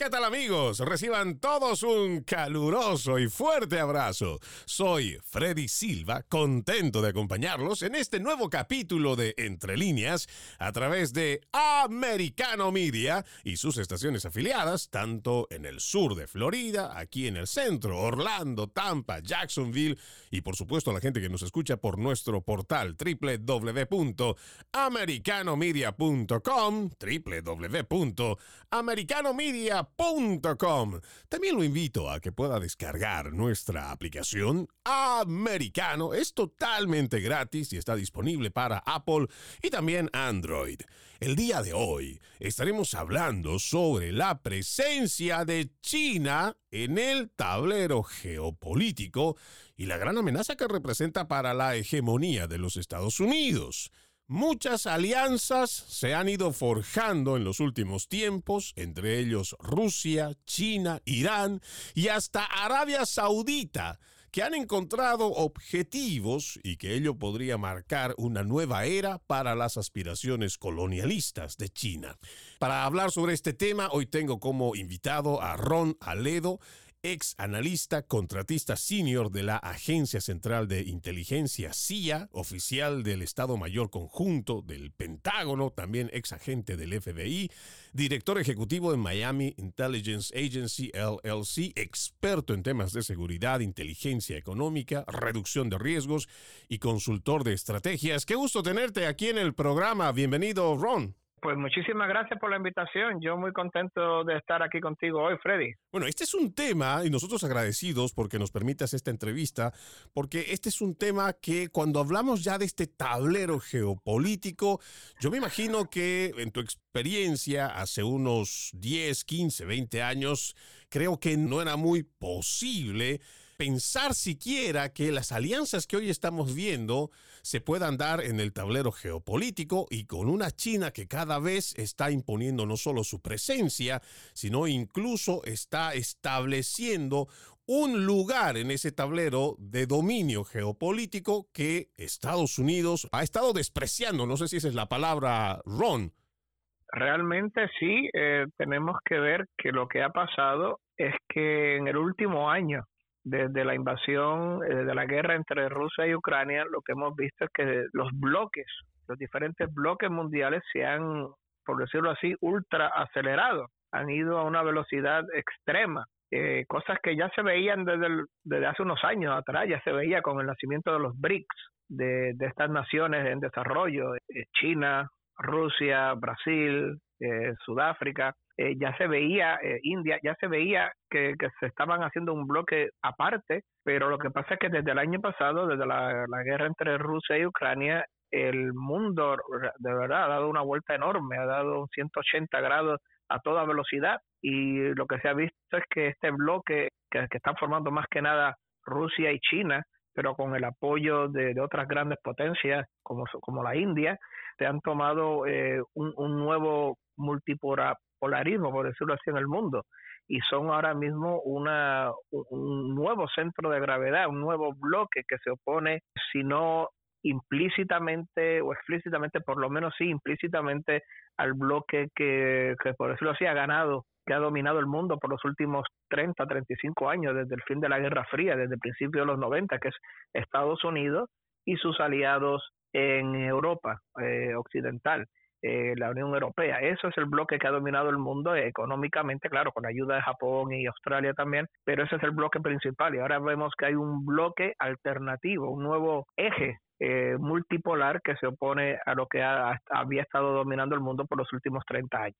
¿Qué tal amigos? Reciban todos un caluroso y fuerte abrazo. Soy Freddy Silva, contento de acompañarlos en este nuevo capítulo de Entre líneas a través de Americano Media y sus estaciones afiliadas, tanto en el sur de Florida, aquí en el centro, Orlando, Tampa, Jacksonville y por supuesto a la gente que nos escucha por nuestro portal www.americanomedia.com, www.americanomedia.com también lo invito a que pueda descargar nuestra aplicación Americano. Es totalmente gratis y está disponible para Apple y también Android. El día de hoy estaremos hablando sobre la presencia de China en el tablero geopolítico y la gran amenaza que representa para la hegemonía de los Estados Unidos. Muchas alianzas se han ido forjando en los últimos tiempos, entre ellos Rusia, China, Irán y hasta Arabia Saudita, que han encontrado objetivos y que ello podría marcar una nueva era para las aspiraciones colonialistas de China. Para hablar sobre este tema, hoy tengo como invitado a Ron Aledo, ex analista contratista senior de la Agencia Central de Inteligencia CIA, oficial del Estado Mayor Conjunto del Pentágono, también ex agente del FBI, director ejecutivo de Miami Intelligence Agency LLC, experto en temas de seguridad, inteligencia económica, reducción de riesgos y consultor de estrategias. Qué gusto tenerte aquí en el programa. Bienvenido, Ron. Pues muchísimas gracias por la invitación. Yo muy contento de estar aquí contigo hoy, Freddy. Bueno, este es un tema, y nosotros agradecidos porque nos permitas esta entrevista, porque este es un tema que cuando hablamos ya de este tablero geopolítico, yo me imagino que en tu experiencia hace unos 10, 15, 20 años, creo que no era muy posible pensar siquiera que las alianzas que hoy estamos viendo se puedan dar en el tablero geopolítico y con una China que cada vez está imponiendo no solo su presencia, sino incluso está estableciendo un lugar en ese tablero de dominio geopolítico que Estados Unidos ha estado despreciando. No sé si esa es la palabra, Ron. Realmente sí, eh, tenemos que ver que lo que ha pasado es que en el último año desde la invasión, eh, de la guerra entre Rusia y Ucrania, lo que hemos visto es que los bloques, los diferentes bloques mundiales se han, por decirlo así, ultra acelerado, han ido a una velocidad extrema. Eh, cosas que ya se veían desde, desde hace unos años atrás, ya se veía con el nacimiento de los BRICS, de, de estas naciones en desarrollo, eh, China, Rusia, Brasil, Sudáfrica, eh, ya se veía, eh, India, ya se veía que, se estaban haciendo un bloque aparte, pero lo que pasa es que desde el año pasado, desde la, guerra entre Rusia y Ucrania, el mundo de verdad ha dado una vuelta enorme, ha dado un 180 grados a toda velocidad y lo que se ha visto es que este bloque que, que están formando más que nada Rusia y China, pero con el apoyo de, otras grandes potencias como, como la India, se han tomado eh, un, un nuevo multipolar polarismo, por decirlo así, en el mundo. Y son ahora mismo una, un nuevo centro de gravedad, un nuevo bloque que se opone, si no implícitamente o explícitamente, por lo menos sí implícitamente, al bloque que, que, por decirlo así, ha ganado, que ha dominado el mundo por los últimos 30, 35 años, desde el fin de la Guerra Fría, desde el principio de los 90, que es Estados Unidos y sus aliados en Europa eh, occidental. Eh, la Unión Europea. Eso es el bloque que ha dominado el mundo económicamente, claro, con ayuda de Japón y Australia también, pero ese es el bloque principal y ahora vemos que hay un bloque alternativo, un nuevo eje eh, multipolar que se opone a lo que había estado dominando el mundo por los últimos 30 años.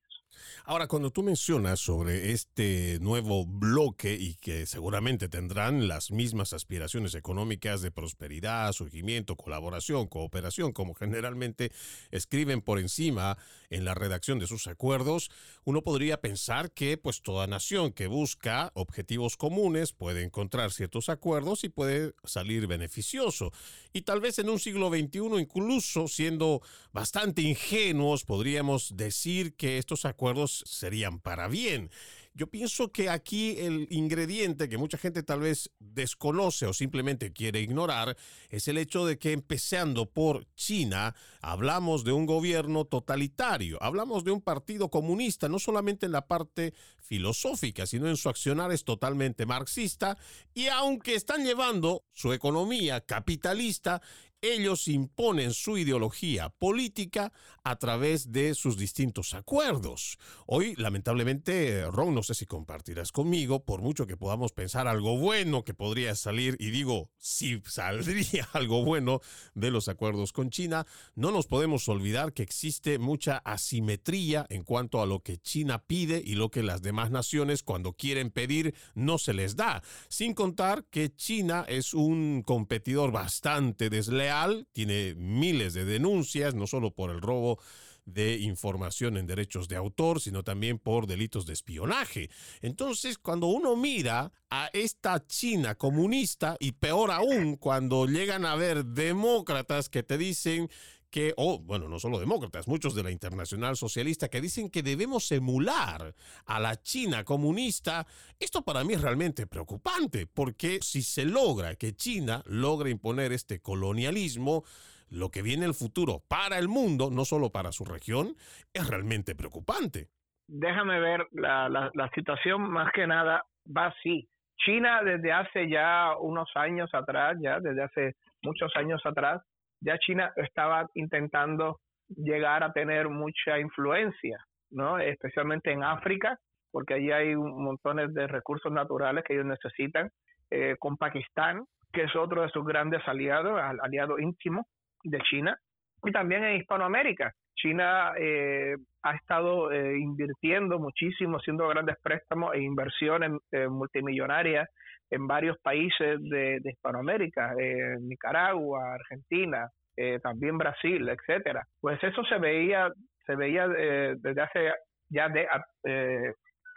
Ahora, cuando tú mencionas sobre este nuevo bloque y que seguramente tendrán las mismas aspiraciones económicas de prosperidad, surgimiento, colaboración, cooperación, como generalmente escriben por encima en la redacción de sus acuerdos, uno podría pensar que pues toda nación que busca objetivos comunes puede encontrar ciertos acuerdos y puede salir beneficioso. Y tal vez en un siglo XXI, incluso siendo bastante ingenuos, podríamos decir que estos acuerdos serían para bien. Yo pienso que aquí el ingrediente que mucha gente tal vez desconoce o simplemente quiere ignorar es el hecho de que empezando por China, hablamos de un gobierno totalitario, hablamos de un partido comunista, no solamente en la parte filosófica, sino en su accionar es totalmente marxista y aunque están llevando su economía capitalista, ellos imponen su ideología política a través de sus distintos acuerdos. Hoy, lamentablemente, Ron, no sé si compartirás conmigo, por mucho que podamos pensar algo bueno que podría salir, y digo, si saldría algo bueno de los acuerdos con China, no nos podemos olvidar que existe mucha asimetría en cuanto a lo que China pide y lo que las demás naciones cuando quieren pedir no se les da, sin contar que China es un competidor bastante desleal tiene miles de denuncias, no solo por el robo de información en derechos de autor, sino también por delitos de espionaje. Entonces, cuando uno mira a esta China comunista, y peor aún, cuando llegan a ver demócratas que te dicen que, o bueno, no solo demócratas, muchos de la internacional socialista que dicen que debemos emular a la China comunista, esto para mí es realmente preocupante, porque si se logra que China logre imponer este colonialismo, lo que viene el futuro para el mundo, no solo para su región, es realmente preocupante. Déjame ver, la, la, la situación más que nada va así. China desde hace ya unos años atrás, ya desde hace muchos años atrás, ya China estaba intentando llegar a tener mucha influencia, ¿no? Especialmente en África, porque allí hay montones de recursos naturales que ellos necesitan, eh, con Pakistán, que es otro de sus grandes aliados, aliado íntimo de China, y también en Hispanoamérica. China eh, ha estado eh, invirtiendo muchísimo, haciendo grandes préstamos e inversiones multimillonarias en varios países de, Hispanoamérica, Nicaragua, Argentina, eh, también Brasil, etcétera. Pues eso se veía, se veía eh, desde hace ya de eh,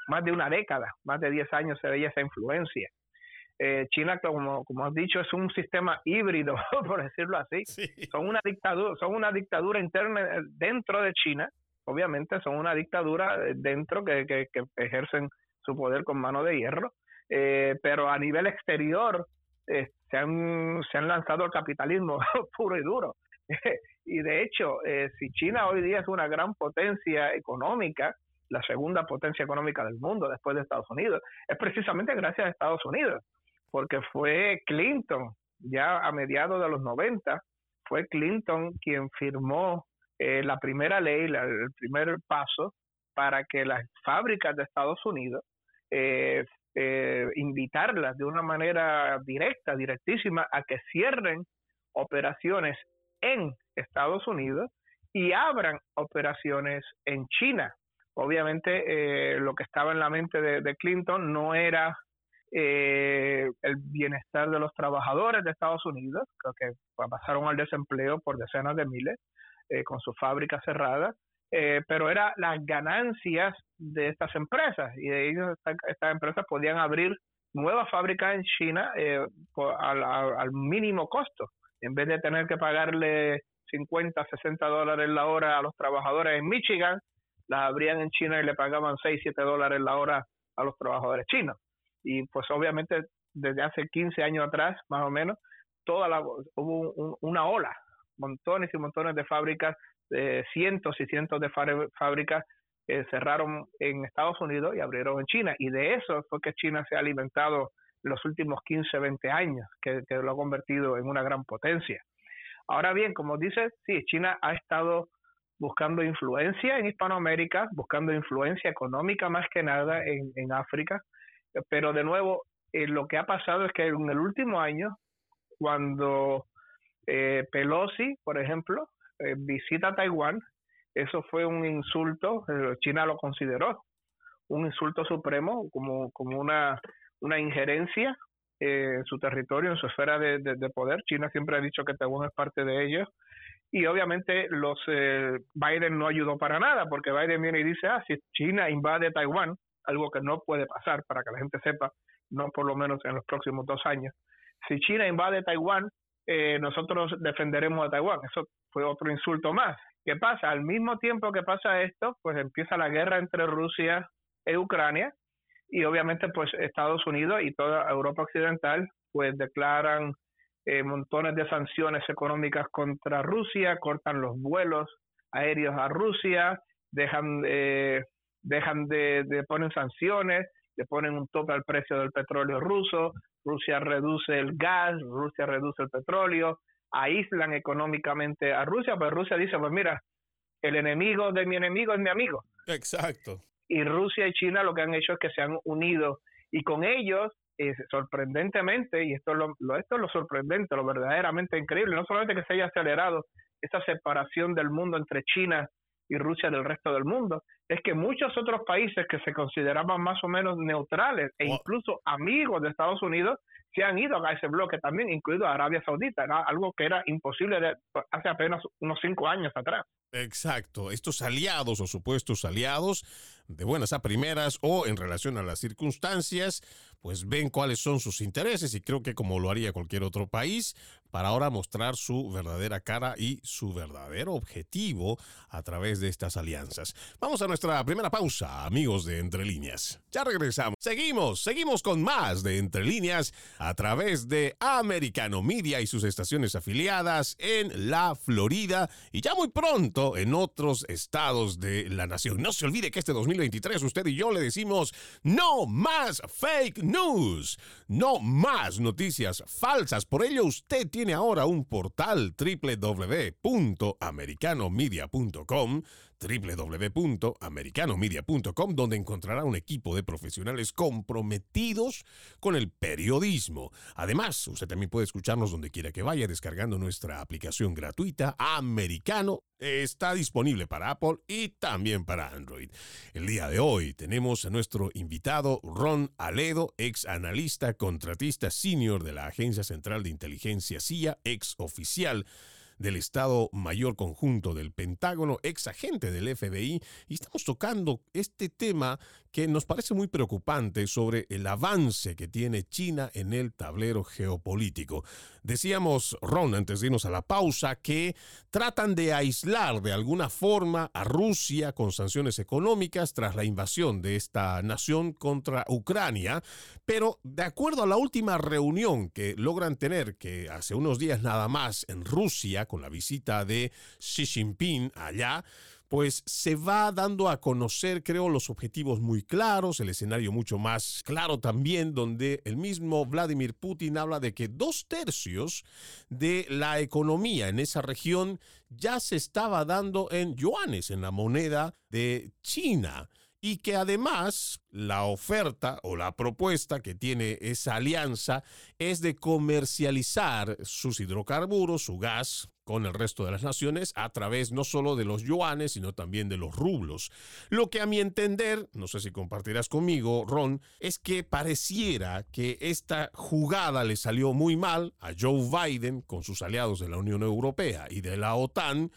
más de una década, más de 10 años se veía esa influencia. China, como, como has dicho, es un sistema híbrido, por decirlo así. Son una dictadura, son una dictadura interna dentro de China, obviamente son una dictadura dentro que, que ejercen su poder con mano de hierro, eh, pero a nivel exterior eh, se, han, se han lanzado al capitalismo puro y duro. y de hecho, eh, si China hoy día es una gran potencia económica, la segunda potencia económica del mundo después de Estados Unidos, es precisamente gracias a Estados Unidos, porque fue Clinton, ya a mediados de los 90, fue Clinton quien firmó la primera ley, el primer paso para que las fábricas de Estados Unidos eh, eh, invitarlas de una manera directa, directísima, a que cierren operaciones en Estados Unidos y abran operaciones en China. Obviamente eh, lo que estaba en la mente de, Clinton no era eh, el bienestar de los trabajadores de Estados Unidos, que pasaron al desempleo por decenas de miles con sus fábricas cerradas, eh, pero era las ganancias de estas empresas y de ellos estas, empresas podían abrir nuevas fábricas en China eh, al, mínimo costo. En vez de tener que pagarle 50, 60 dólares la hora a los trabajadores en Michigan, las abrían en China y le pagaban 6, 7 dólares la hora a los trabajadores chinos. Y pues obviamente desde hace 15 años atrás, más o menos, toda la, hubo una ola, montones y montones de fábricas cientos y cientos de fábricas cerraron en Estados Unidos y abrieron en China. Y de eso fue que China se ha alimentado los últimos 15, 20 años, que, lo ha convertido en una gran potencia. Ahora bien, como dices, sí, China ha estado buscando influencia en Hispanoamérica, buscando influencia económica más que nada en, África, pero de nuevo, eh, lo que ha pasado es que en el último año, cuando eh, Pelosi, por ejemplo, eh, visita Taiwán, eso fue un insulto, eh, China lo consideró un insulto supremo como, como una, una injerencia en su territorio, en su esfera de, poder. China siempre ha dicho que Taiwán es parte de ellos. Y obviamente los Biden no ayudó para nada, porque Biden viene y dice, ah, si China invade Taiwán, algo que no puede pasar, para que la gente sepa, no por lo menos en los próximos dos años, si China invade Taiwán, eh, nosotros defenderemos a Taiwán. Eso fue otro insulto más. ¿Qué pasa? Al mismo tiempo que pasa esto, pues empieza la guerra entre Rusia e Ucrania y obviamente pues Estados Unidos y toda Europa Occidental pues declaran eh, montones de sanciones económicas contra Rusia, cortan los vuelos aéreos a Rusia, dejan, eh, dejan de, de ponen sanciones, le ponen un tope al precio del petróleo ruso, Rusia reduce el gas, Rusia reduce el petróleo, aíslan económicamente a Rusia, pues Rusia dice, pues mira, el enemigo de mi enemigo es mi amigo. Exacto. Y Rusia y China lo que han hecho es que se han unido y con ellos, sorprendentemente, y esto es lo, esto es lo sorprendente, lo verdaderamente increíble, no solamente que se haya acelerado esa separación del mundo entre China y Rusia del resto del mundo, es que muchos otros países que se consideraban más o menos neutrales e incluso amigos de Estados Unidos se han ido a ese bloque también, incluido Arabia Saudita, algo que era imposible de, hace apenas unos cinco años atrás. Exacto, estos aliados o supuestos aliados, de buenas a primeras o en relación a las circunstancias, pues ven cuáles son sus intereses y creo que como lo haría cualquier otro país, para ahora mostrar su verdadera cara y su verdadero objetivo a través de estas alianzas. Vamos a nuestra primera pausa, amigos de Entre Líneas. Ya regresamos. Seguimos, seguimos con más de Entre Líneas a través de Americano Media y sus estaciones afiliadas en la Florida y ya muy pronto en otros estados de la nación. No se olvide que este 2023 usted y yo le decimos no más fake news, no más noticias falsas. Por ello usted tiene ahora un portal www.americanomedia.com www.americanomedia.com, donde encontrará un equipo de profesionales comprometidos con el periodismo. Además, usted también puede escucharnos donde quiera que vaya descargando nuestra aplicación gratuita Americano. Está disponible para Apple y también para Android. El día de hoy tenemos a nuestro invitado Ron Aledo, ex analista contratista senior de la Agencia Central de Inteligencia CIA, ex oficial del Estado Mayor Conjunto del Pentágono, ex agente del FBI, y estamos tocando este tema que nos parece muy preocupante sobre el avance que tiene China en el tablero geopolítico. Decíamos, Ron, antes de irnos a la pausa, que tratan de aislar de alguna forma a Rusia con sanciones económicas tras la invasión de esta nación contra Ucrania, pero de acuerdo a la última reunión que logran tener, que hace unos días nada más en Rusia, con la visita de Xi Jinping allá, pues se va dando a conocer, creo, los objetivos muy claros, el escenario mucho más claro también, donde el mismo Vladimir Putin habla de que dos tercios de la economía en esa región ya se estaba dando en yuanes, en la moneda de China y que además la oferta o la propuesta que tiene esa alianza es de comercializar sus hidrocarburos, su gas, con el resto de las naciones a través no solo de los yuanes, sino también de los rublos. Lo que a mi entender, no sé si compartirás conmigo, Ron, es que pareciera que esta jugada le salió muy mal a Joe Biden con sus aliados de la Unión Europea y de la OTAN,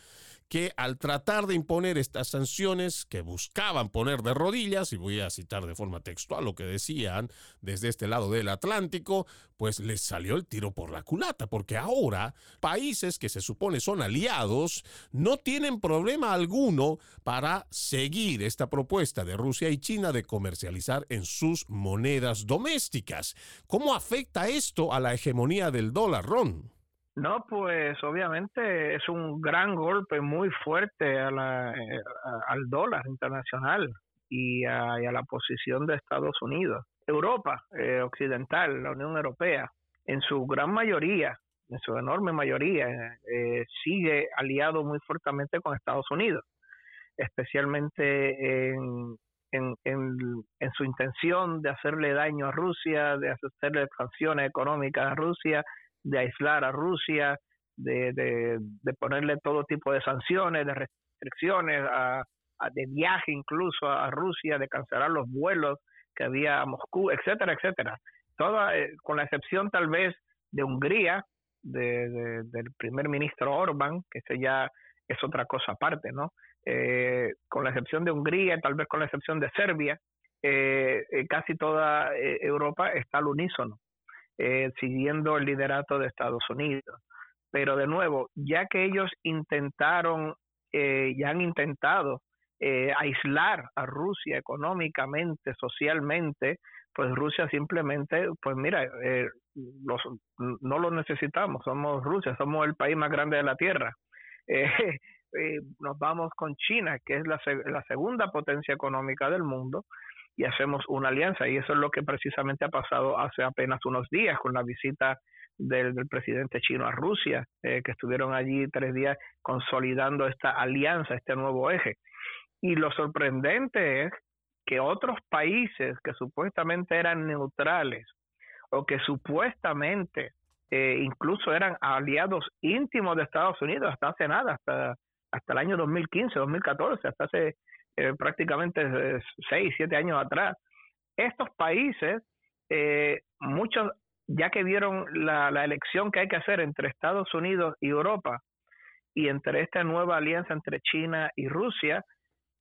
que al tratar de imponer estas sanciones que buscaban poner de rodillas, y voy a citar de forma textual lo que decían desde este lado del Atlántico, pues les salió el tiro por la culata, porque ahora países que se supone son aliados no tienen problema alguno para seguir esta propuesta de Rusia y China de comercializar en sus monedas domésticas. ¿Cómo afecta esto a la hegemonía del dólar, Ron? No, pues obviamente es un gran golpe muy fuerte a la, eh, al dólar internacional y a, la posición de Estados Unidos. Europa eh, occidental, la Unión Europea, en su gran mayoría, en su enorme mayoría, eh, sigue aliado muy fuertemente con Estados Unidos, especialmente en, en, en, su intención de hacerle daño a Rusia, de hacerle sanciones económicas a Rusia de aislar a Rusia, de, de, ponerle todo tipo de sanciones, de restricciones, a, de viaje incluso a, Rusia, de cancelar los vuelos que había a Moscú, etcétera, etcétera. Toda, eh, con la excepción tal vez de Hungría, de, del primer ministro Orban, que ese ya es otra cosa aparte, ¿no? Eh, con la excepción de Hungría, tal vez con la excepción de Serbia, eh, casi toda Europa está al unísono eh, siguiendo el liderato de Estados Unidos. Pero de nuevo, ya que ellos intentaron, eh, ya han intentado eh, aislar a Rusia económicamente, socialmente, pues Rusia simplemente, pues mira, eh, los, no lo necesitamos, somos Rusia, somos el país más grande de la Tierra. Eh, nos vamos con China, que es la segunda potencia económica del mundo, y hacemos una alianza. Y eso es lo que precisamente ha pasado hace apenas unos días con la visita del, presidente chino a Rusia, eh, que estuvieron allí tres días consolidando esta alianza, este nuevo eje. Y lo sorprendente es que otros países que supuestamente eran neutrales o que supuestamente eh, incluso eran aliados íntimos de Estados Unidos hasta hace nada, hasta, hasta el año 2015, 2014, hasta hace eh, prácticamente seis, siete años atrás. Estos países, eh, muchos, ya que vieron la, elección que hay que hacer entre Estados Unidos y Europa y entre esta nueva alianza entre China y Rusia,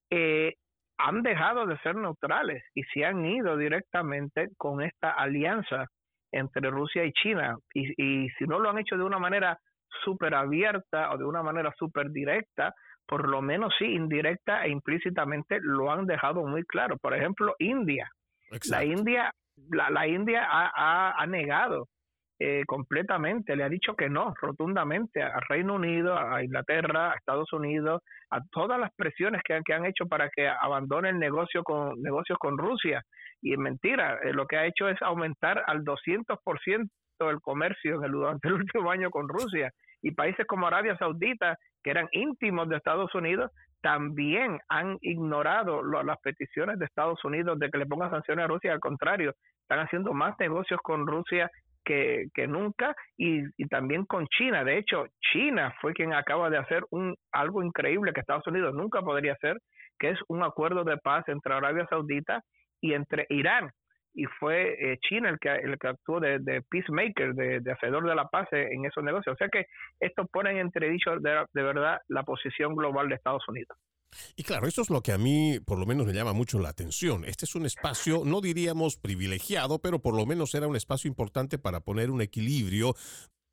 eh, han dejado de ser neutrales y se han ido directamente con esta alianza entre Rusia y China. Y, y si no lo han hecho de una manera súper abierta o de una manera súper directa, por lo menos sí, indirecta e implícitamente lo han dejado muy claro. Por ejemplo, India. La India, la, la India ha, ha, negado eh, completamente, le ha dicho que no, rotundamente, al Reino Unido, a Inglaterra, a Estados Unidos, a todas las presiones que, que han hecho para que abandone el negocio con negocios con Rusia. Y es mentira, eh, lo que ha hecho es aumentar al 200% el comercio durante el último año con Rusia. Y países como Arabia Saudita, que eran íntimos de Estados Unidos, también han ignorado las peticiones de Estados Unidos de que le pongan sanciones a Rusia. Al contrario, están haciendo más negocios con Rusia que, que nunca y, y, también con China. De hecho, China fue quien acaba de hacer un algo increíble que Estados Unidos nunca podría hacer, que es un acuerdo de paz entre Arabia Saudita y entre Irán y fue eh, China el que, el que actuó de, peacemaker, de, hacedor de la paz en esos negocios. O sea que esto pone en entredicho de, de verdad la posición global de Estados Unidos. Y claro, esto es lo que a mí por lo menos me llama mucho la atención. Este es un espacio, no diríamos privilegiado, pero por lo menos era un espacio importante para poner un equilibrio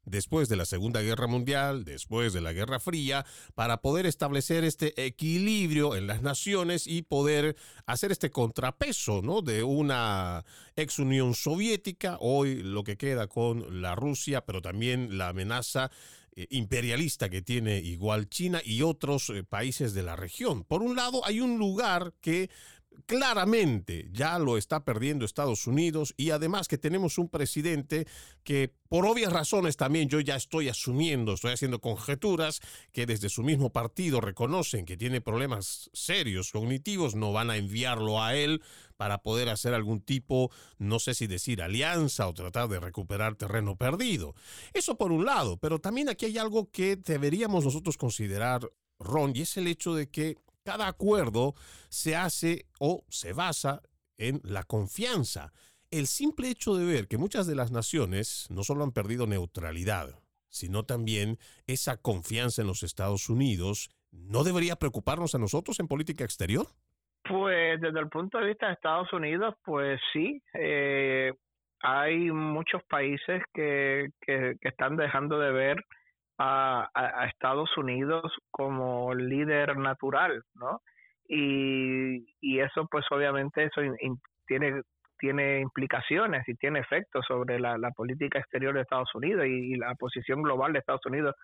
después de la Segunda Guerra Mundial, después de la Guerra Fría, para poder establecer este equilibrio en las naciones y poder hacer este contrapeso ¿no? de una ex Unión Soviética, hoy lo que queda con la Rusia, pero también la amenaza eh, imperialista que tiene igual China y otros eh, países de la región. Por un lado, hay un lugar que claramente ya lo está perdiendo Estados Unidos y además que tenemos un presidente que por obvias razones también yo ya estoy asumiendo, estoy haciendo conjeturas que desde su mismo partido reconocen que tiene problemas serios cognitivos, no van a enviarlo a él para poder hacer algún tipo, no sé si decir alianza o tratar de recuperar terreno perdido. Eso por un lado, pero también aquí hay algo que deberíamos nosotros considerar, Ron, y es el hecho de que cada acuerdo se hace o se basa en la confianza. El simple hecho de ver que muchas de las naciones no solo han perdido neutralidad, sino también esa confianza en los Estados Unidos, ¿no debería preocuparnos a nosotros en política exterior? Pues desde el punto de vista de Estados Unidos, pues sí. Eh, hay muchos países que, que, que, están dejando de ver a, Estados Unidos como líder natural, ¿no? Y, y eso, pues obviamente, eso tiene tiene implicaciones y tiene efectos sobre la, política exterior de Estados Unidos y, la posición global de Estados Unidos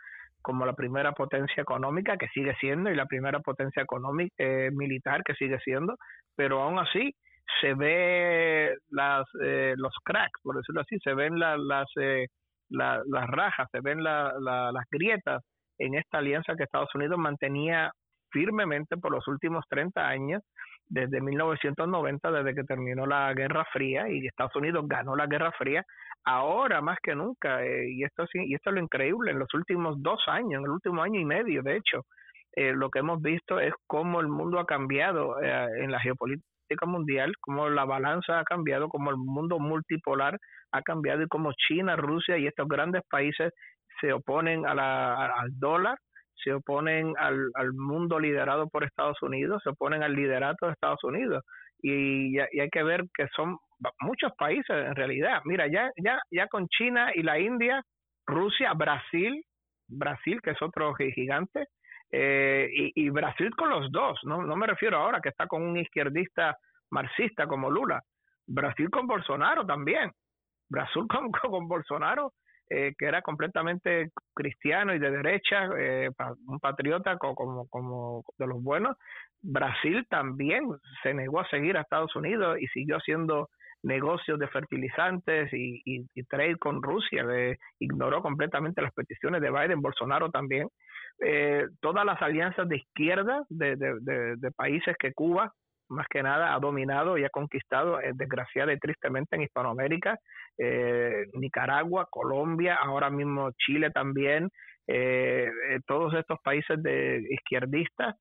como la primera potencia económica que sigue siendo y la primera potencia económica eh, militar que sigue siendo, pero aún así se ve las eh, los cracks, por decirlo así, se ven las eh, las rajas, se ven las grietas en esta alianza que Estados Unidos mantenía firmemente por los últimos 30 años, desde 1990, desde que terminó la Guerra Fría y Estados Unidos ganó la Guerra Fría, ahora más que nunca, eh, y, esto, y esto es lo increíble, en los últimos dos años, en el último año y medio, de hecho, eh, lo que hemos visto es cómo el mundo ha cambiado eh, en la geopolítica mundial, cómo la balanza ha cambiado, cómo el mundo multipolar ha cambiado y cómo China, Rusia y estos grandes países se oponen a la, al dólar, se oponen al, al mundo liderado por Estados Unidos, se oponen al liderato de Estados Unidos. Y, y, hay que ver que son muchos países en realidad. Mira, ya, ya, ya con China y la India, Rusia, Brasil, Brasil, que es otro gigante, eh, y, Brasil con los dos, no, no me refiero ahora que está con un izquierdista marxista como Lula, Brasil con Bolsonaro también, Brasil con, Bolsonaro, eh, que era completamente cristiano y de derecha, eh, un patriota como, como, de los buenos, Brasil también se negó a seguir a Estados Unidos y siguió haciendo negocios de fertilizantes y, trade con Rusia, ignoró completamente las peticiones de Biden, Bolsonaro también. Eh, todas las alianzas de izquierda de, de, países que Cuba más que nada ha dominado y ha conquistado, eh, desgraciada y tristemente, en Hispanoamérica, eh, Nicaragua, Colombia, ahora mismo Chile también, todos estos países de izquierdistas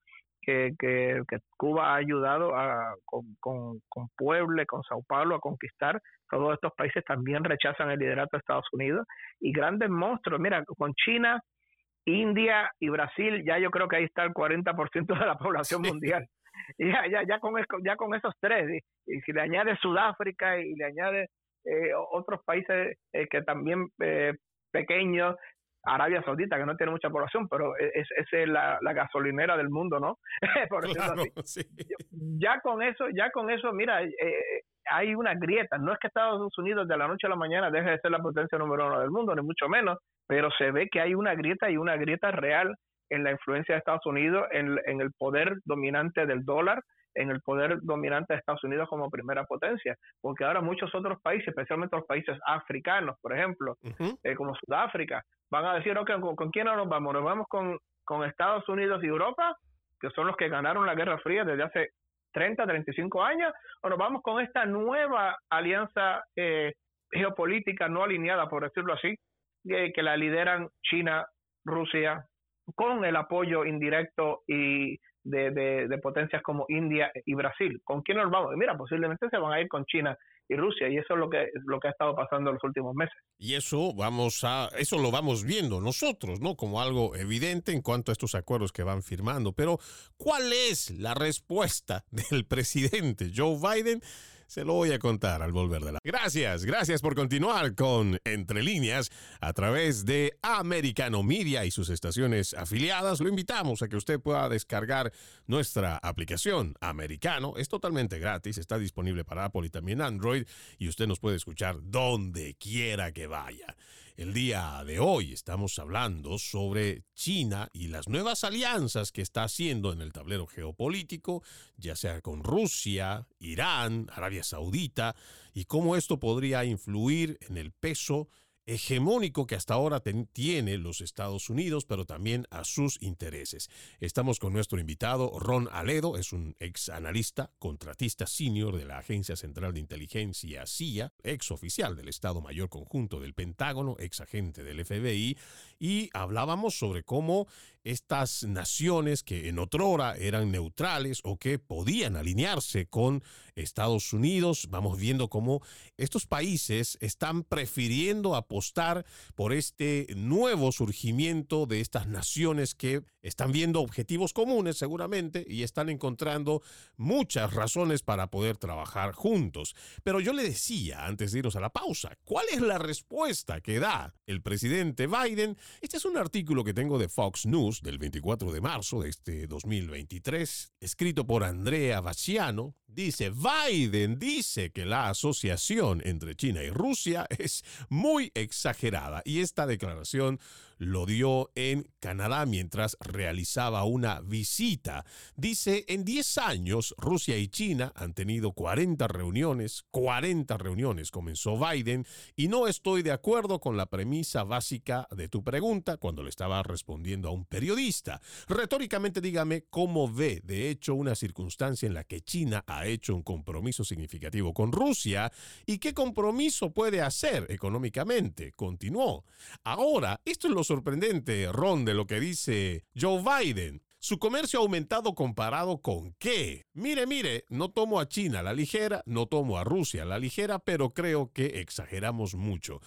que, que, Cuba ha ayudado a, con, con, con Puebla, con Sao Paulo a conquistar. Todos estos países también rechazan el liderato de Estados Unidos. Y grandes monstruos, mira, con China, India y Brasil, ya yo creo que ahí está el 40% de la población mundial. Y ya, ya, ya, con, ya con esos tres, y, si le añade Sudáfrica y le añade eh, otros países eh, que también eh, pequeños, Arabia Saudita, que no tiene mucha población, pero e, es, es la, gasolinera del mundo, ¿no? Por Ya con eso, ya con eso, mira, eh, hay una grieta. No es que Estados Unidos de la noche a la mañana deje de ser la potencia número uno del mundo, ni mucho menos, pero se ve que hay una grieta y una grieta real en la influencia de Estados Unidos, en, en el poder dominante del dólar, en el poder dominante de Estados Unidos como primera potencia, porque ahora muchos otros países, especialmente los países africanos, por ejemplo, eh, como Sudáfrica, van a decir, ok, ¿con, quién nos vamos? ¿Nos vamos con, con Estados Unidos y Europa, que son los que ganaron la Guerra Fría desde hace 30, 35 años, o nos vamos con esta nueva alianza eh, geopolítica no alineada, por decirlo así, eh, que la lideran China, Rusia, con el apoyo indirecto y de, de, potencias como India y Brasil. ¿Con quién nos vamos? mira, posiblemente se van a ir con China y Rusia y eso es lo que lo que ha estado pasando en los últimos meses. Y eso vamos a eso lo vamos viendo nosotros, ¿no? Como algo evidente en cuanto a estos acuerdos que van firmando, pero ¿cuál es la respuesta del presidente Joe Biden? Se lo voy a contar al volver de la... Gracias, gracias por continuar con Entre líneas a través de Americano Media y sus estaciones afiliadas. Lo invitamos a que usted pueda descargar nuestra aplicación Americano. Es totalmente gratis, está disponible para Apple y también Android y usted nos puede escuchar donde quiera que vaya. El día de hoy estamos hablando sobre China y las nuevas alianzas que está haciendo en el tablero geopolítico, ya sea con Rusia, Irán, Arabia Saudita, y cómo esto podría influir en el peso hegemónico que hasta ahora tiene los Estados Unidos, pero también a sus intereses. Estamos con nuestro invitado, Ron Aledo, es un ex analista, contratista senior de la Agencia Central de Inteligencia CIA, ex oficial del Estado Mayor Conjunto del Pentágono, ex agente del FBI, y hablábamos sobre cómo estas naciones que en otrora eran neutrales o que podían alinearse con Estados Unidos, vamos viendo cómo estos países están prefiriendo apostar por este nuevo surgimiento de estas naciones que están viendo objetivos comunes seguramente y están encontrando muchas razones para poder trabajar juntos. Pero yo le decía antes de irnos a la pausa, ¿cuál es la respuesta que da el presidente Biden? Este es un artículo que tengo de Fox News del 24 de marzo de este 2023, escrito por Andrea Baciano. Dice, Biden dice que la asociación entre China y Rusia es muy exagerada y esta declaración lo dio en Canadá mientras realizaba una visita. Dice, en 10 años Rusia y China han tenido 40 reuniones, 40 reuniones comenzó Biden y no estoy de acuerdo con la premisa básica de tu pregunta cuando le estaba respondiendo a un periodista. Retóricamente dígame cómo ve de hecho una circunstancia en la que China ha hecho un compromiso significativo con Rusia y qué compromiso puede hacer económicamente. Continuó. Ahora, esto es lo sorprendente, Ron, de lo que dice Joe Biden. Su comercio ha aumentado comparado con qué? Mire, mire, no tomo a China la ligera, no tomo a Rusia la ligera, pero creo que exageramos mucho.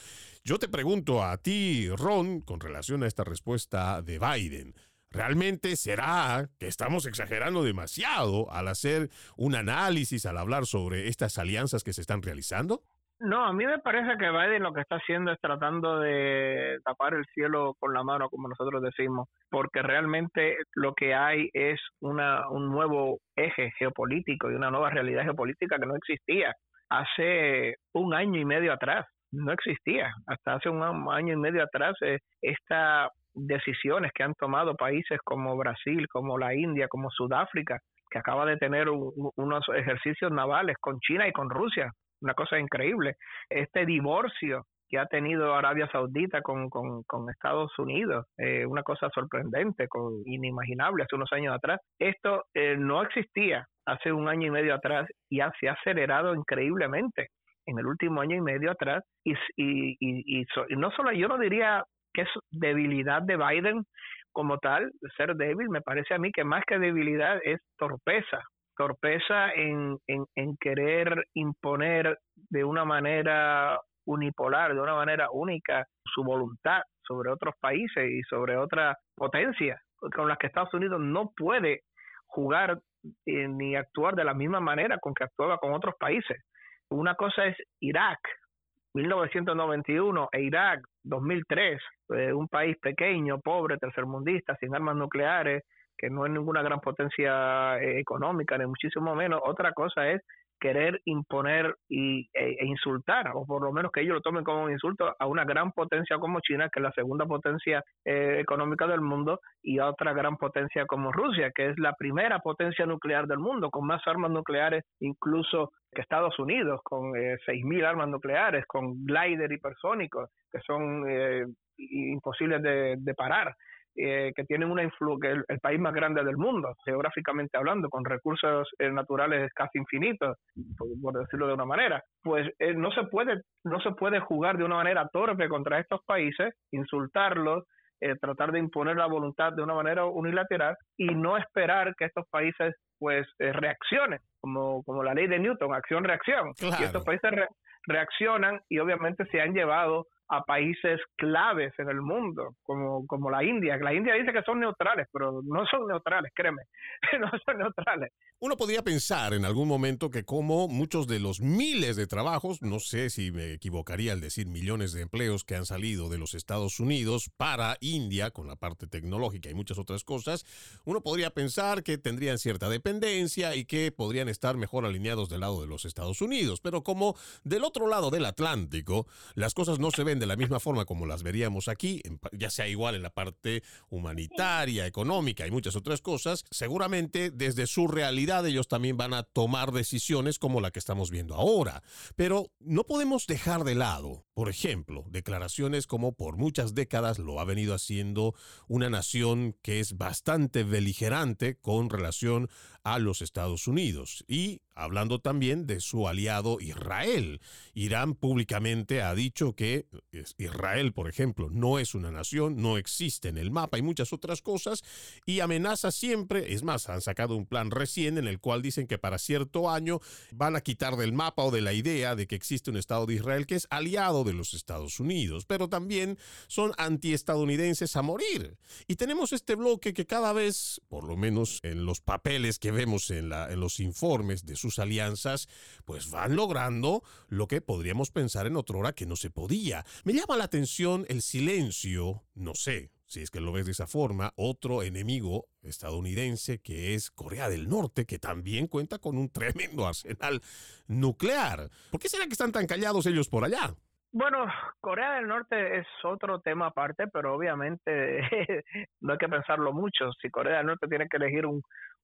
Yo te pregunto a ti, Ron, con relación a esta respuesta de Biden. ¿Realmente será que estamos exagerando demasiado al hacer un análisis, al hablar sobre estas alianzas que se están realizando? No, a mí me parece que Biden lo que está haciendo es tratando de tapar el cielo con la mano, como nosotros decimos, porque realmente lo que hay es una, un nuevo eje geopolítico y una nueva realidad geopolítica que no existía hace un año y medio atrás. No existía. Hasta hace un año y medio atrás, eh, estas decisiones que han tomado países como Brasil, como la India, como Sudáfrica, que acaba de tener unos ejercicios navales con China y con Rusia, una cosa increíble. Este divorcio que ha tenido Arabia Saudita con, con, Estados Unidos, eh, una cosa sorprendente, inimaginable hace unos años atrás. Esto eh, no existía hace un año y medio atrás y se ha acelerado increíblemente en el último año y medio atrás. Y, y, y, y no solo, yo no diría que es debilidad de Biden como tal, ser débil, me parece a mí que más que debilidad es torpeza, torpeza en, en, querer imponer de una manera unipolar, de una manera única, su voluntad sobre otros países y sobre otras potencias con las que Estados Unidos no puede jugar eh, ni actuar de la misma manera con que actuaba con otros países. Una cosa es Irak, 1991, e Irak, 2003, eh, un país pequeño, pobre, tercermundista, sin armas nucleares, que no es ninguna gran potencia eh, económica, ni muchísimo menos. Otra cosa es querer imponer y, e, e, insultar, o por lo menos que ellos lo tomen como un insulto, a una gran potencia como China, que es la segunda potencia eh, económica del mundo, y a otra gran potencia como Rusia, que es la primera potencia nuclear del mundo, con más armas nucleares incluso que Estados Unidos, con eh, 6.000 armas nucleares, con glider hipersónicos, que son eh, imposibles de, de parar. Eh, que tienen una influencia, el, el, país más grande del mundo, geográficamente hablando, con recursos eh, naturales casi infinitos, por, decirlo de una manera, pues eh, no se puede no se puede jugar de una manera torpe contra estos países, insultarlos, tratar de imponer la voluntad de una manera unilateral y no esperar que estos países pues reaccionen, como, como la ley de Newton, acción-reacción. Y estos países reaccionan y obviamente se han llevado a países claves en el mundo, como, como la India. La India dice que son neutrales, pero no son neutrales, créeme, no son neutrales. Uno podría pensar en algún momento que como muchos de los miles de trabajos, no sé si me equivocaría al decir millones de empleos que han salido de los Estados Unidos para India con la parte tecnológica y muchas otras cosas, uno podría pensar que tendrían cierta dependencia y que podrían estar mejor alineados del lado de los Estados Unidos. Pero como del otro lado del Atlántico, las cosas no se ven de la misma forma como las veríamos aquí, ya sea igual en la parte humanitaria, económica y muchas otras cosas, seguramente desde su realidad ellos también van a tomar decisiones como la que estamos viendo ahora. Pero no podemos dejar de lado, por ejemplo, declaraciones como por muchas décadas lo ha venido haciendo una nación que es bastante beligerante con relación a los Estados Unidos y hablando también de su aliado Israel. Irán públicamente ha dicho que Israel, por ejemplo, no es una nación, no existe en el mapa y muchas otras cosas y amenaza siempre, es más, han sacado un plan recién en el cual dicen que para cierto año van a quitar del mapa o de la idea de que existe un Estado de Israel que es aliado de los Estados Unidos, pero también son antiestadounidenses a morir. Y tenemos este bloque que cada vez, por lo menos en los papeles que vemos en, la, en los informes de sus alianzas, pues van logrando lo que podríamos pensar en otra hora que no se podía. Me llama la atención el silencio, no sé, si es que lo ves de esa forma, otro enemigo estadounidense que es Corea del Norte, que también cuenta con un tremendo arsenal nuclear. ¿Por qué será que están tan callados ellos por allá? Bueno, Corea del Norte es otro tema aparte, pero obviamente no hay que pensarlo mucho. Si Corea del Norte tiene que elegir un,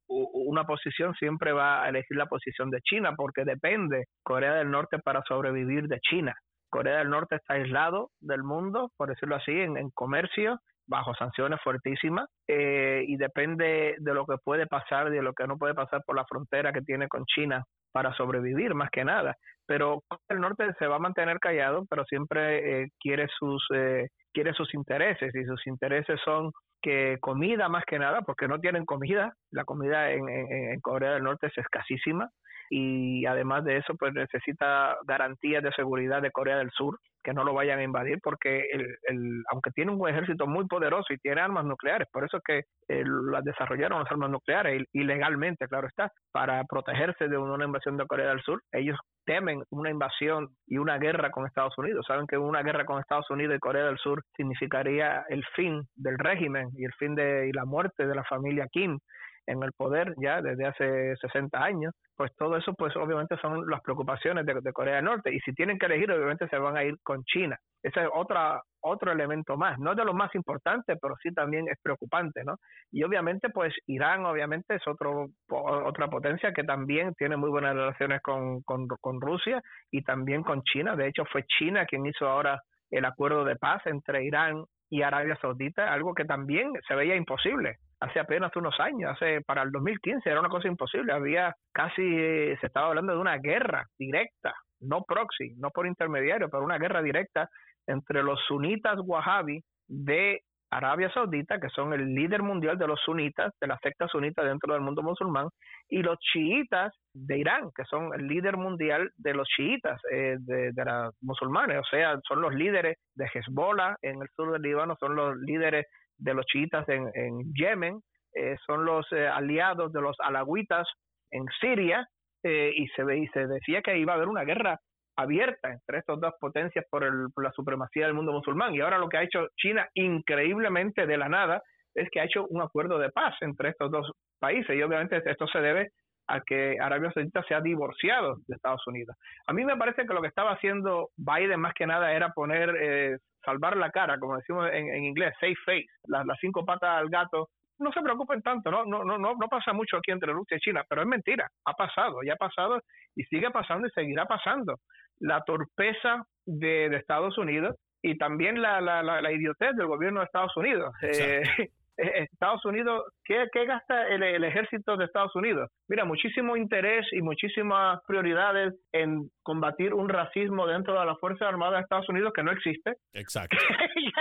una posición siempre va a elegir la posición de China porque depende Corea del Norte para sobrevivir de China. Corea del Norte está aislado del mundo, por decirlo así, en, comercio, bajo sanciones fuertísimas, eh, y depende de lo que puede pasar, de lo que no puede pasar por la frontera que tiene con China para sobrevivir, más que nada. Pero Corea del Norte se va a mantener callado, pero siempre eh, quiere sus eh, quiere sus intereses y sus intereses son que comida más que nada, porque no tienen comida, la comida en, Corea del Norte es escasísima, y además de eso pues necesita garantías de seguridad de Corea del Sur que no lo vayan a invadir porque el, el, aunque tiene un ejército muy poderoso y tiene armas nucleares, por eso es que eh, las desarrollaron las armas nucleares ilegalmente, claro está, para protegerse de una invasión de Corea del Sur, ellos temen una invasión y una guerra con Estados Unidos. Saben que una guerra con Estados Unidos y Corea del Sur significaría el fin del régimen y el fin de y la muerte de la familia Kim en el poder ya desde hace 60 años, pues todo eso pues obviamente son las preocupaciones de, Corea del Norte y si tienen que elegir obviamente se van a ir con China. Ese es otra, otro elemento más, no de los más importantes, pero sí también es preocupante, ¿no? Y obviamente pues Irán obviamente es otro, otra potencia que también tiene muy buenas relaciones con, con, con Rusia y también con China, de hecho fue China quien hizo ahora el acuerdo de paz entre Irán y Arabia Saudita, algo que también se veía imposible hace apenas unos años, hace para el 2015 era una cosa imposible, había casi, eh, se estaba hablando de una guerra directa, no proxy, no por intermediario, pero una guerra directa entre los sunitas wahhabi de Arabia Saudita, que son el líder mundial de los sunitas, de la secta sunita dentro del mundo musulmán, y los chiitas de Irán, que son el líder mundial de los chiitas, eh, de, de los musulmanes, o sea, son los líderes de Hezbollah en el sur del Líbano, son los líderes de los chiitas en, en Yemen, eh, son los eh, aliados de los alawitas en Siria, eh, y se ve y se decía que iba a haber una guerra abierta entre estas dos potencias por, el, por la supremacía del mundo musulmán. Y ahora lo que ha hecho China increíblemente de la nada es que ha hecho un acuerdo de paz entre estos dos países y obviamente esto se debe a que Arabia Saudita se ha divorciado de Estados Unidos. A mí me parece que lo que estaba haciendo Biden más que nada era poner, eh, salvar la cara, como decimos en, en inglés, safe face, las, las cinco patas al gato. No se preocupen tanto, no, no, no, no pasa mucho aquí entre Rusia y China, pero es mentira, ha pasado, ya ha pasado y sigue pasando y seguirá pasando. La torpeza de, de Estados Unidos y también la, la, la, idiotez del gobierno de Estados Unidos. Eh, Estados Unidos, ¿qué, qué gasta el, el, ejército de Estados Unidos? Mira, muchísimo interés y muchísimas prioridades en combatir un racismo dentro de la Fuerza Armada de Estados Unidos que no existe. Exacto.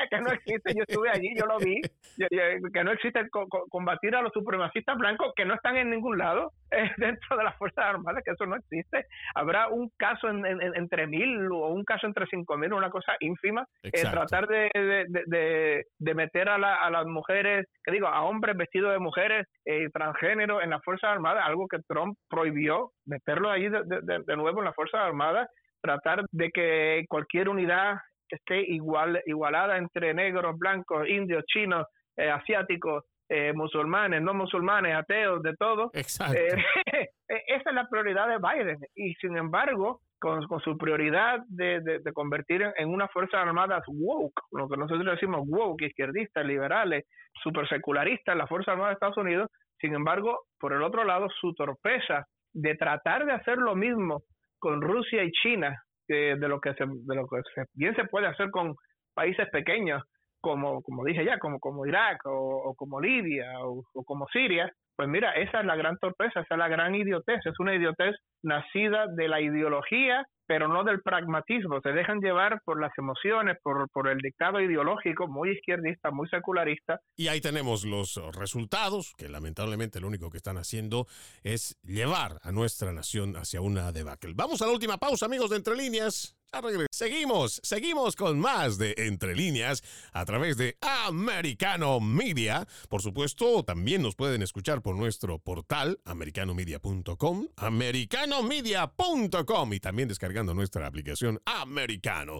que no existe, yo estuve allí, yo lo vi, que no existe co combatir a los supremacistas blancos que no están en ningún lado eh, dentro de las Fuerzas Armadas, que eso no existe. Habrá un caso en, en, entre mil o un caso entre cinco mil, una cosa ínfima, eh, tratar de, de, de, de meter a, la, a, las mujeres, que digo, a hombres vestidos de mujeres eh, transgénero en las Fuerzas Armadas, algo que Trump prohibió, meterlo ahí de, de, de nuevo en las Fuerzas Armadas, tratar de que cualquier unidad esté igual igualada entre negros, blancos, indios, chinos, eh, asiáticos, eh, musulmanes, no musulmanes, ateos, de todo. Exacto. Eh, esa es la prioridad de Biden. Y sin embargo, con, con su prioridad de, de, de convertir en, unas fuerzas armadas woke, lo que nosotros decimos woke, izquierdistas, liberales, super secularistas, las Fuerzas Armadas de Estados Unidos, sin embargo, por el otro lado, su torpeza de tratar de hacer lo mismo con Rusia y China, eh, de lo que se, de lo que se, bien se puede hacer con países pequeños, como, como dije ya, como, como Irak o, como Libia o, como Siria, pues mira, esa es la gran torpeza, esa es la gran idiotez, es una idiotez nacida de la ideología, pero no del pragmatismo, se dejan llevar por las emociones, por, por el dictado ideológico muy izquierdista, muy secularista. Y ahí tenemos los resultados, que lamentablemente lo único que están haciendo es llevar a nuestra nación hacia una debacle. Vamos a la última pausa, amigos de Entre Líneas. Seguimos, seguimos con más de Entre Líneas a través de Americano Media. Por supuesto, también nos pueden escuchar por nuestro portal americanomedia.com, americanomedia.com y también descargando nuestra aplicación Americano.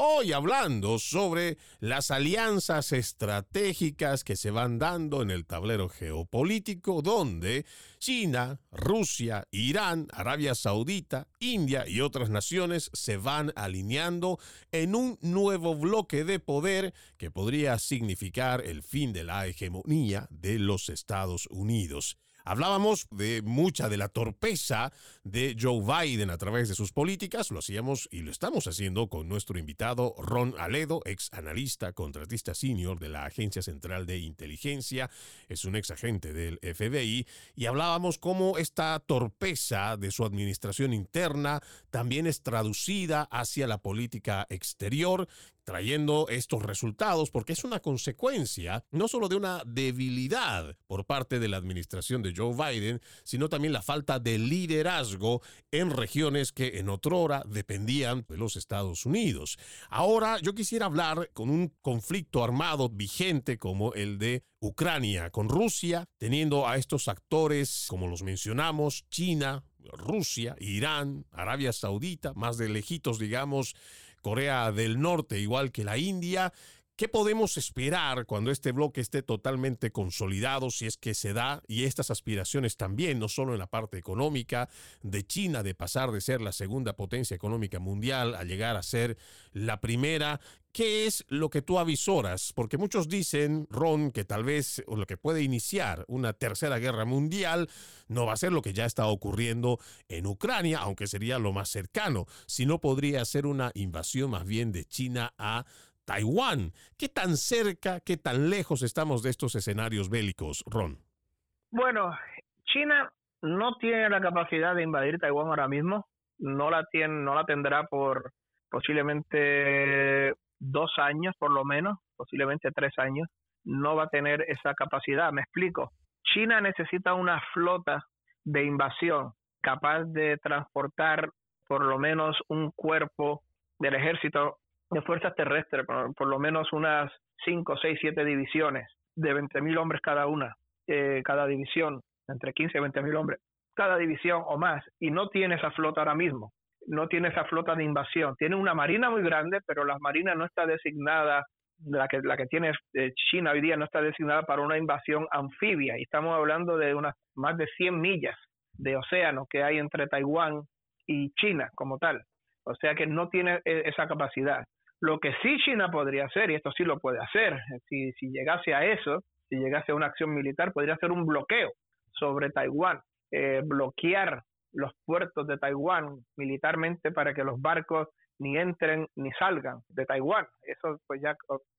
Hoy hablando sobre las alianzas estratégicas que se van dando en el tablero geopolítico, donde China, Rusia, Irán, Arabia Saudita, India y otras naciones se van alineando en un nuevo bloque de poder que podría significar el fin de la hegemonía de los Estados Unidos. Hablábamos de mucha de la torpeza de Joe Biden a través de sus políticas. Lo hacíamos y lo estamos haciendo con nuestro invitado Ron Aledo, ex analista, contratista senior de la Agencia Central de Inteligencia. Es un ex agente del FBI. Y hablábamos cómo esta torpeza de su administración interna también es traducida hacia la política exterior trayendo estos resultados porque es una consecuencia no solo de una debilidad por parte de la administración de Joe Biden, sino también la falta de liderazgo en regiones que en otrora dependían de los Estados Unidos. Ahora yo quisiera hablar con un conflicto armado vigente como el de Ucrania con Rusia, teniendo a estos actores, como los mencionamos, China, Rusia, Irán, Arabia Saudita, más de lejitos, digamos, Corea del Norte, igual que la India. ¿Qué podemos esperar cuando este bloque esté totalmente consolidado, si es que se da, y estas aspiraciones también, no solo en la parte económica de China, de pasar de ser la segunda potencia económica mundial a llegar a ser la primera? ¿Qué es lo que tú avisoras? Porque muchos dicen, Ron, que tal vez lo que puede iniciar una tercera guerra mundial no va a ser lo que ya está ocurriendo en Ucrania, aunque sería lo más cercano, sino podría ser una invasión más bien de China a Taiwán. ¿Qué tan cerca, qué tan lejos estamos de estos escenarios bélicos, Ron? Bueno, China no tiene la capacidad de invadir Taiwán ahora mismo. No la tiene, no la tendrá por posiblemente dos años, por lo menos, posiblemente tres años. No va a tener esa capacidad. Me explico. China necesita una flota de invasión capaz de transportar por lo menos un cuerpo del ejército de fuerzas terrestres, por, lo menos unas 5, 6, 7 divisiones de 20.000 hombres cada una, eh, cada división, entre 15 y 20.000 hombres, cada división o más, y no tiene esa flota ahora mismo, no tiene esa flota de invasión. Tiene una marina muy grande, pero la marina no está designada, la que, la que tiene eh, China hoy día no está designada para una invasión anfibia, y estamos hablando de unas más de 100 millas de océano que hay entre Taiwán y China como tal. O sea que no tiene eh, esa capacidad. Lo que sí China podría hacer, y esto sí lo puede hacer, si, si llegase a eso, si llegase a una acción militar, podría hacer un bloqueo sobre Taiwán, eh, bloquear los puertos de Taiwán militarmente para que los barcos ni entren ni salgan de Taiwán. Eso pues ya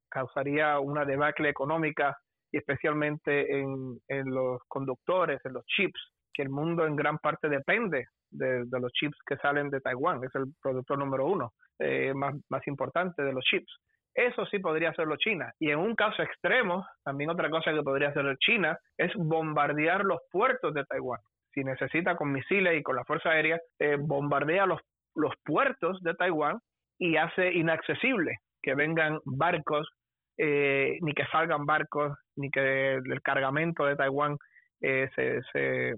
causaría una debacle económica y especialmente en, en los conductores, en los chips, que el mundo en gran parte depende de, los chips que salen de Taiwán, es el productor número uno eh, más, más importante de los chips. Eso sí podría hacerlo China. Y en un caso extremo, también otra cosa que podría hacer China es bombardear los puertos de Taiwán. Si necesita con misiles y con la Fuerza Aérea, eh, bombardea los, los puertos de Taiwán y hace inaccesible que vengan barcos, eh, ni que salgan barcos, ni que el cargamento de Taiwán se, se,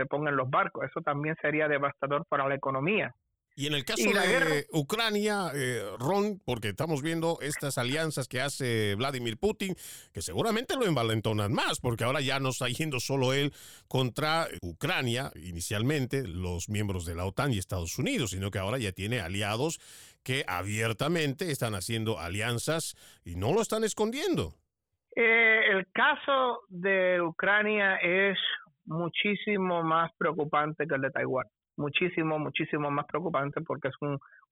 se pongan los barcos. Eso también sería devastador para la economía. Y en el caso de Ucrania, eh, Ron, porque estamos viendo estas alianzas que hace Vladimir Putin, que seguramente lo envalentonan más, porque ahora ya no está yendo solo él contra Ucrania, inicialmente los miembros de la OTAN y Estados Unidos, sino que ahora ya tiene aliados que abiertamente están haciendo alianzas y no lo están escondiendo. Eh, el caso de Ucrania es muchísimo más preocupante que el de Taiwán. Muchísimo, muchísimo más preocupante porque es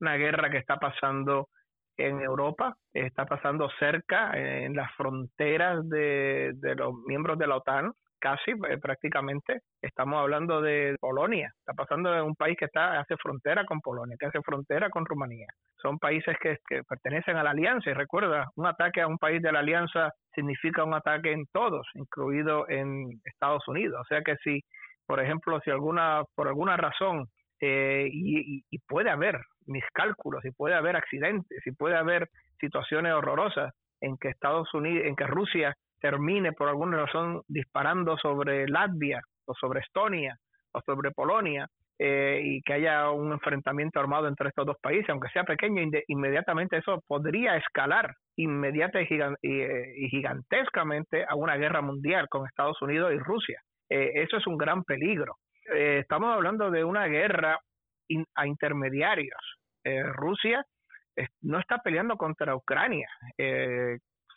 una guerra que está pasando en Europa, está pasando cerca, en las fronteras de, de los miembros de la OTAN, casi eh, prácticamente. Estamos hablando de Polonia, está pasando en un país que está hace frontera con Polonia, que hace frontera con Rumanía. Son países que, pertenecen a la alianza y recuerda, un ataque a un país de la alianza significa un ataque en todos, incluido en Estados Unidos. O sea que si, por ejemplo, si alguna por alguna razón eh, y, y puede haber mis cálculos, y puede haber accidentes, y puede haber situaciones horrorosas en que Estados Unidos, en que Rusia termine por alguna razón disparando sobre Latvia o sobre Estonia o sobre Polonia eh, y que haya un enfrentamiento armado entre estos dos países, aunque sea pequeño, inmediatamente eso podría escalar inmediata y, eh, gigantescamente a una guerra mundial con Estados Unidos y Rusia. Eh, eso es un gran peligro. estamos hablando de una guerra a intermediarios. Rusia no está peleando contra Ucrania,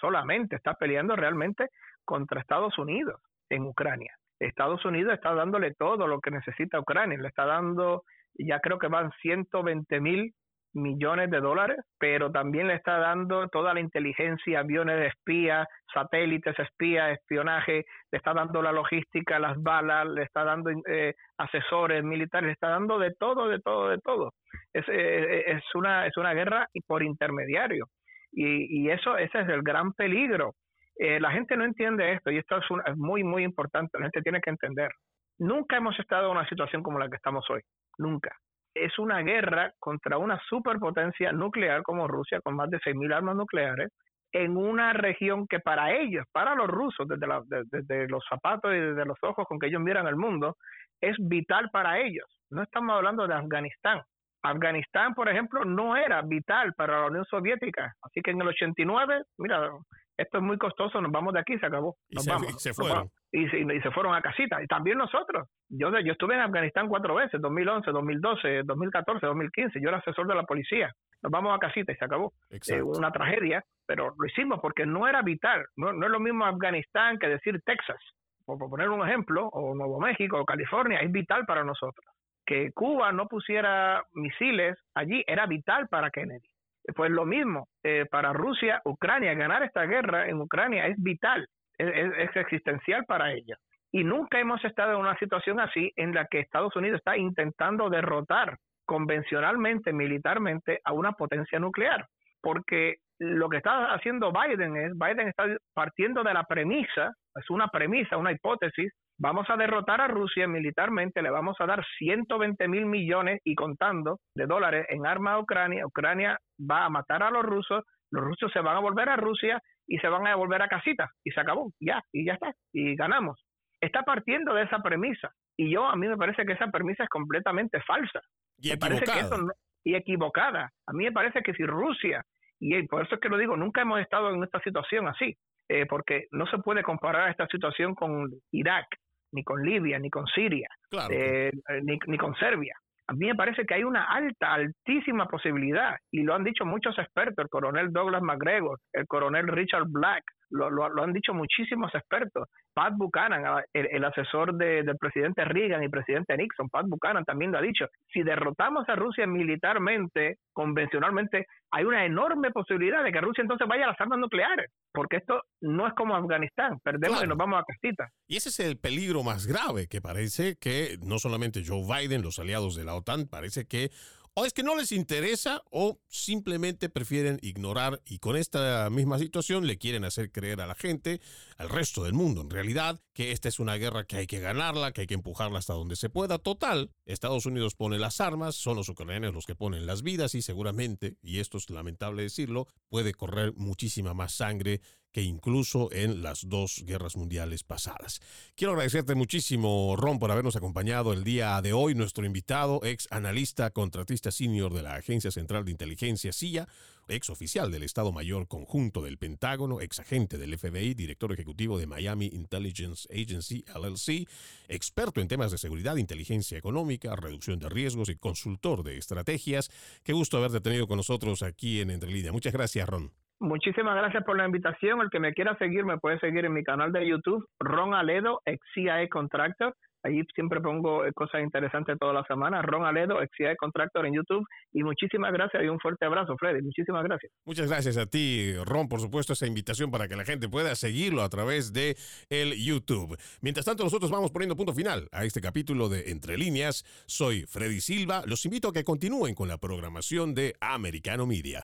solamente, está peleando realmente contra Estados Unidos en Ucrania. Estados Unidos está dándole todo lo que necesita Ucrania, le está dando, ya creo que van 120 mil millones de dólares, pero también le está dando toda la inteligencia, aviones de espía, satélites espía, espionaje, le está dando la logística, las balas, le está dando eh, asesores militares, le está dando de todo, de todo, de todo. Es, eh, es, una, es una guerra por intermediario. Y, y eso ese es el gran peligro. Eh, la gente no entiende esto y esto es, es muy, muy importante. La gente tiene que entender. Nunca hemos estado en una situación como la que estamos hoy. Nunca. Es una guerra contra una superpotencia nuclear como Rusia, con más de 6.000 armas nucleares, en una región que para ellos, para los rusos, desde, desde los zapatos y desde los ojos con que ellos miran el mundo, es vital para ellos. No estamos hablando de Afganistán. Afganistán, por ejemplo, no era vital para la Unión Soviética. Así que en el 89, mira, esto es muy costoso, nos vamos de aquí, se acabó. Nos y se, vamos, se fueron. Y, y, se fueron a casita. Y también nosotros. Yo, yo estuve en Afganistán cuatro veces, 2011, 2012, 2014, 2015. Yo era asesor de la policía. Nos vamos a casita y se acabó. Eh, una tragedia, pero lo hicimos porque no era vital. No, no es lo mismo Afganistán que decir Texas, por, por poner un ejemplo, o Nuevo México, o California. Es vital para nosotros. Que Cuba no pusiera misiles allí era vital para Kennedy. Pues lo mismo, eh, para Rusia, Ucrania, ganar esta guerra en Ucrania es vital, es, es, existencial para ella. Y nunca hemos estado en una situación así en la que Estados Unidos está intentando derrotar convencionalmente, militarmente, a una potencia nuclear. Porque lo que está haciendo Biden es, Biden está partiendo de la premisa, es una premisa, una hipótesis, vamos a derrotar a Rusia militarmente, le vamos a dar 120 mil millones y contando de dólares en armas a Ucrania, Ucrania va a matar a los rusos, los rusos se van a volver a Rusia y se van a volver a casita y se acabó, ya, y ya está, y ganamos. Está partiendo de esa premisa y yo a mí me parece que esa premisa es completamente falsa. Y equivocada. y equivocada. A mí me parece que si Rusia, y por eso es que lo digo, nunca hemos estado en esta situación así, eh, porque no se puede comparar esta situación con Irak, ni con Libia, ni con Siria, eh, ni, ni con Serbia. A mí me parece que hay una alta, altísima posibilidad, y lo han dicho muchos expertos, el coronel Douglas McGregor, el coronel Richard Black, lo, lo, lo han dicho muchísimos expertos. Pat Buchanan, ah, el, el asesor de, del presidente Reagan y presidente Nixon, Pat Buchanan también lo ha dicho. Si derrotamos a Rusia militarmente, convencionalmente, hay una enorme posibilidad de que Rusia entonces vaya a las armas nucleares, porque esto no es como Afganistán, perdemos claro. y nos vamos a casita. Y ese es el peligro más grave, que parece que no solamente Joe Biden, los aliados de la OTAN, parece que o es que no les interesa o simplemente prefieren ignorar y con esta misma situación le quieren hacer creer a la gente, al resto del mundo en realidad, que esta es una guerra que hay que ganarla, que hay que empujarla hasta donde se pueda. Total, Estados Unidos pone las armas, son los ucranianos los que ponen las vidas y seguramente, y esto es lamentable decirlo, puede correr muchísima más sangre que incluso en las dos guerras mundiales pasadas. Quiero agradecerte muchísimo, Ron, por habernos acompañado el día de hoy. Nuestro invitado, ex analista contratista senior de la Agencia Central de Inteligencia, CIA, ex oficial del Estado Mayor Conjunto del Pentágono, ex agente del FBI, director ejecutivo de Miami Intelligence Agency, LLC, experto en temas de seguridad, inteligencia económica, reducción de riesgos y consultor de estrategias. Qué gusto haberte tenido con nosotros aquí en Entre Línea. Muchas gracias, Ron. Muchísimas gracias por la invitación. El que me quiera seguir me puede seguir en mi canal de YouTube, Ron Aledo, ex CIA Contractor. Allí siempre pongo cosas interesantes toda la semana. Ron Aledo, ex CIA Contractor en YouTube. Y muchísimas gracias y un fuerte abrazo, Freddy. Muchísimas gracias. Muchas gracias a ti, Ron, por supuesto, esa invitación para que la gente pueda seguirlo a través de el YouTube. Mientras tanto, nosotros vamos poniendo punto final a este capítulo de Entre Líneas. Soy Freddy Silva. Los invito a que continúen con la programación de Americano Media.